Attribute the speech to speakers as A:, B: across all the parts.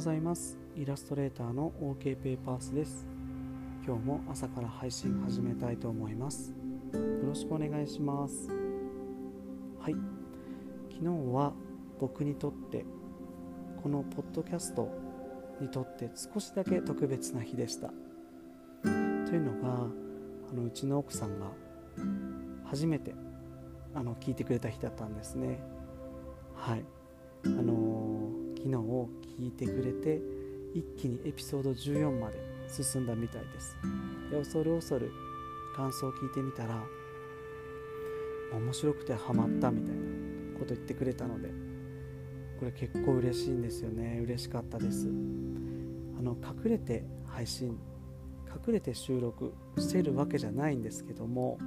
A: ございます。イラストレーターの OK ペーパースです。今日も朝から配信始めたいと思います。よろしくお願いします。はい。昨日は僕にとってこのポッドキャストにとって少しだけ特別な日でした。というのがあのうちの奥さんが初めてあの聞いてくれた日だったんですね。はい。あの昨日聞いてくれて一気にエピソード14まで進んだみたいです。で恐る恐る感想を聞いてみたら面白くてハマったみたいなこと言ってくれたのでこれ結構嬉しいんですよね。嬉しかったです。あの隠れて配信隠れて収録してるわけじゃないんですけども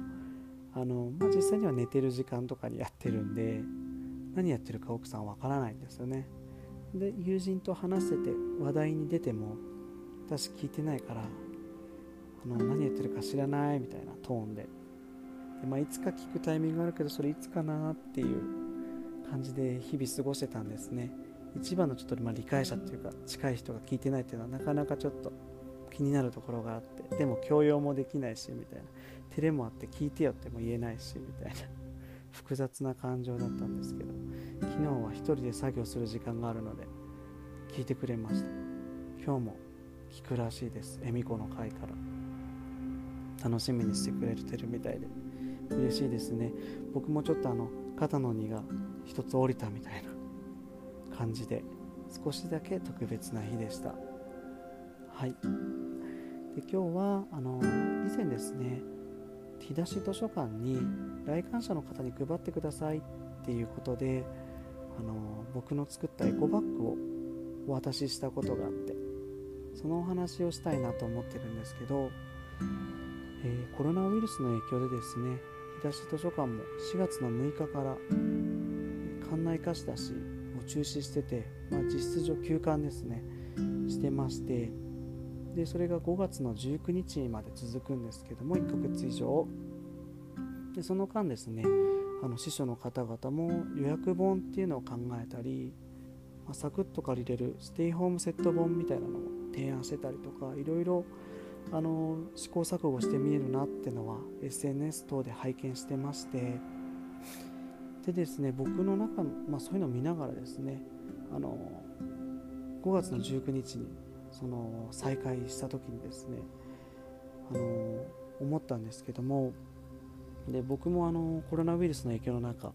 A: あの、まあ、実際には寝てる時間とかにやってるんで何やってるか奥さんわからないんですよね。で友人と話してて話題に出ても私聞いてないからあの何やってるか知らないみたいなトーンで。で、まあ、いつか聞くタイミングあるけどそれいつかなっていう感じで日々過ごしてたんですね。一番のちょっとまあ理解者っていうか近い人が聞いてないっていうのはなかなかちょっと気になるところがあって。でも強要もできないしみたいな。照れもあって聞いてよっても言えないしみたいな。複雑な感情だったんですけど。昨日は一人で作業する時間があるので聞いてくれました。今日も聞くらしいです。恵美子の会から。楽しみにしてくれてるみたいで。嬉しいですね。僕もちょっとあの肩の荷が一つ降りたみたいな感じで少しだけ特別な日でした。はい。で今日はあの以前ですね日出し図書館に来館者の方に配ってくださいっていうことであの僕の作ったエコバッグをお渡ししたことがあってそのお話をしたいなと思ってるんですけど、えー、コロナウイルスの影響でですね日出し図書館も4月の6日から館内貸し出しを中止してて、まあ、実質上休館ですねしてましてでそれが5月の19日まで続くんですけども1ヶ月以上。でその間ですねあの司書の方々も予約本っていうのを考えたり、まあ、サクッと借りれるステイホームセット本みたいなのを提案してたりとかいろいろあの試行錯誤して見えるなってのは SNS 等で拝見してましてでですね僕の中の、まあ、そういうのを見ながらですねあの5月の19日にその再開した時にですねあの思ったんですけどもで僕もあのコロナウイルスの影響の中、ま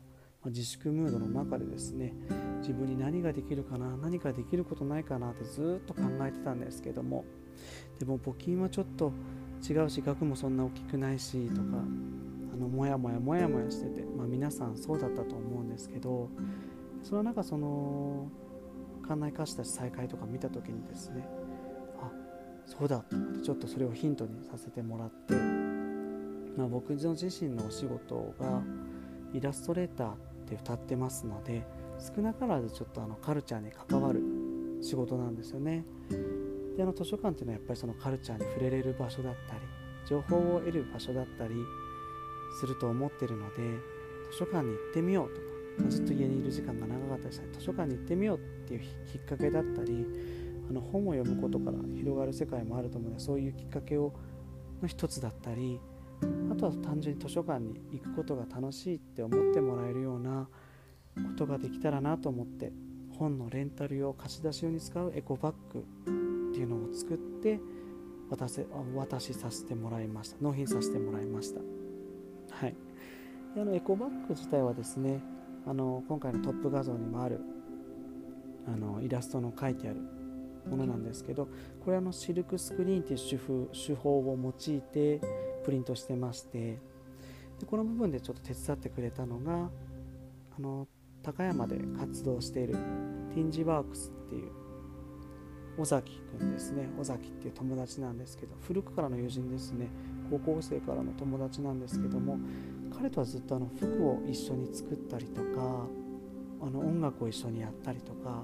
A: あ、自粛ムードの中でですね自分に何ができるかな何かできることないかなってずっと考えてたんですけどもでも募金はちょっと違うし額もそんな大きくないしとかあのもやもやもやもやしてて、まあ、皆さんそうだったと思うんですけどその中その館内貸し出し再開とか見た時にですねあそうだと思ってちょっとそれをヒントにさせてもらってまあ、僕の自身のお仕事がイラストレーターって歌ってますので少なからずちょっとあのカルチャーに関わる仕事なんですよね。であの図書館っていうのはやっぱりそのカルチャーに触れれる場所だったり情報を得る場所だったりすると思ってるので図書館に行ってみようとか、まあ、ずっと家にいる時間が長かったりしたら図書館に行ってみようっていうきっかけだったりあの本を読むことから広がる世界もあると思うのでそういうきっかけをの一つだったりあとは単純に図書館に行くことが楽しいって思ってもらえるようなことができたらなと思って本のレンタル用貸し出し用に使うエコバッグっていうのを作って渡せ渡しさせてもらいました。納品させてもらいました。はい。であのエコバッグ自体はですねあの今回のトップ画像にもあるあのイラストの書いてあるものなんですけどこれあのシルクスクリーンっていう手法を用いてプリントしてましてでこの部分でちょっと手伝ってくれたのがあの高山で活動しているティンジワークスっていう尾崎くんですね。尾崎っていう友達なんですけど古くからの友人ですね。高校生からの友達なんですけども彼とはずっとあの服を一緒に作ったりとかあの音楽を一緒にやったりとか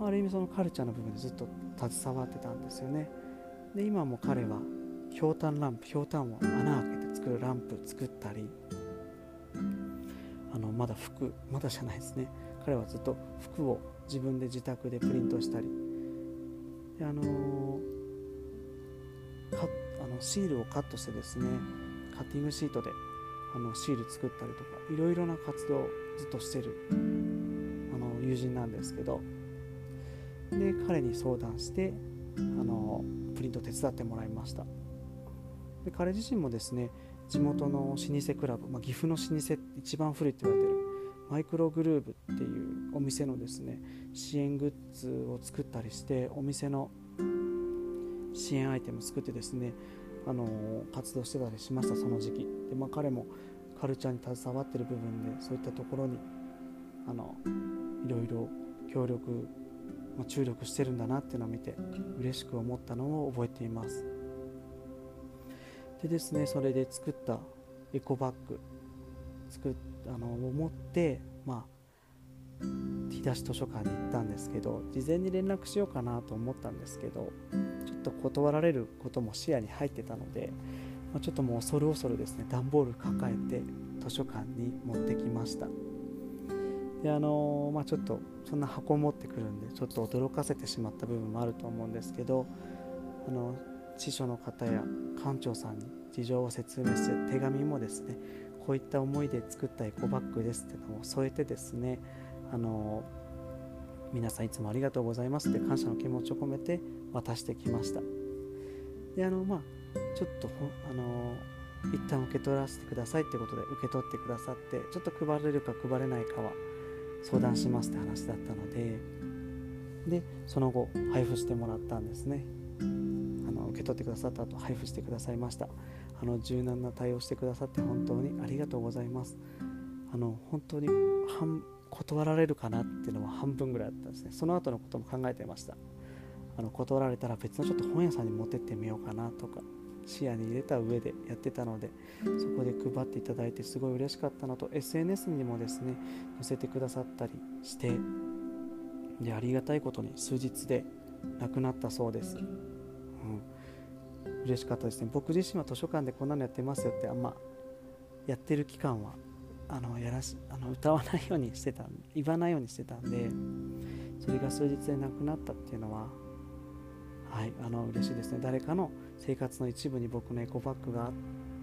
A: ある意味そのカルチャーの部分でずっと携わってたんですよね。で今も彼はひょうたんランプひょうたんを穴開けて作るランプ作ったりあのまだ服まだじゃないですね。彼はずっと服を自分で自宅でプリントしたり。であのカあのシールをカットしてですねカッティングシートであのシール作ったりとかいろいろな活動をずっとしてるあの友人なんですけど。で彼に相談してあのプリント手伝ってもらいました。で彼自身もですね地元の老舗クラブ、まあ、岐阜の老舗一番古いって言われてるマイクログルーブっていうお店のですね支援グッズを作ったりしてお店の支援アイテム作ってですねあの活動してたりしましたその時期。で、まあ、彼もカルチャーに携わってる部分でそういったところにあのいろいろ協力、まあ、注力してるんだなっていうのを見て嬉しく思ったのを覚えています。でですねそれで作ったエコバッグ作っあのを持ってまあ日出し図書館に行ったんですけど事前に連絡しようかなと思ったんですけどちょっと断られることも視野に入ってたので、まあ、ちょっともう恐る恐るですね段ボール抱えて図書館に持ってきました。であのー、まあ、ちょっとそんな箱持ってくるんでちょっと驚かせてしまった部分もあると思うんですけどあの司書の方や館長さんに事情を説明して手紙もですねこういった思いで作ったエコバッグですっていうのを添えてですねあの皆さんいつもありがとうございますって感謝の気持ちを込めて渡してきました。であのまあちょっとあの一旦受け取らせてくださいってことで受け取ってくださってちょっと配れるか配れないかは相談しますって話だったのででその後配布してもらったんですね。受け取ってくださった後配布してくださいました。あの柔軟な対応してくださって本当にありがとうございます。あの本当に断られるかなっていうのは半分ぐらいあったんですね。その後のことも考えてました。あの断られたら別のちょっと本屋さんに持ってってみようかなとか視野に入れた上でやってたのでそこで配っていただいてすごい嬉しかったのと SNS にもですね載せてくださったりしてでありがたいことに数日で亡くなったそうです、うん、嬉しかったですね。僕自身は図書館でこんなのやってますよってあんまやってる期間はあのやらしあの歌わないようにしてた言わないようにしてたんでそれが数日でなくなったっていうのははいあの嬉しいですね。誰かの生活の一部に僕のエコバッグがあ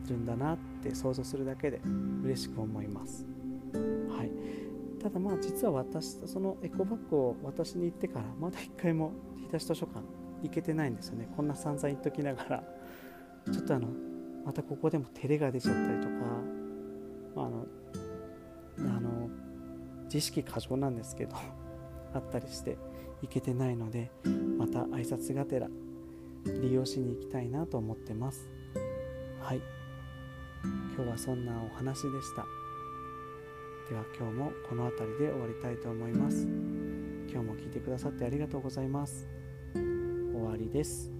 A: るんだなって想像するだけで嬉しく思います。はい。ただまあ実は私そのエコバッグを私に行ってからまだ一回も日田図書館行けてないんですよね。こんな散々言っときながら。ちょっとあのまたここでも照れが出ちゃったりとか、まあ、のあの自意識過剰なんですけど あったりして行けてないのでまた挨拶がてら利用しに行きたいなと思ってます。はい。今日はそんなお話でした。では今日もこの辺りで終わりたいと思います。今日も聞いてくださってありがとうございます。終わりです。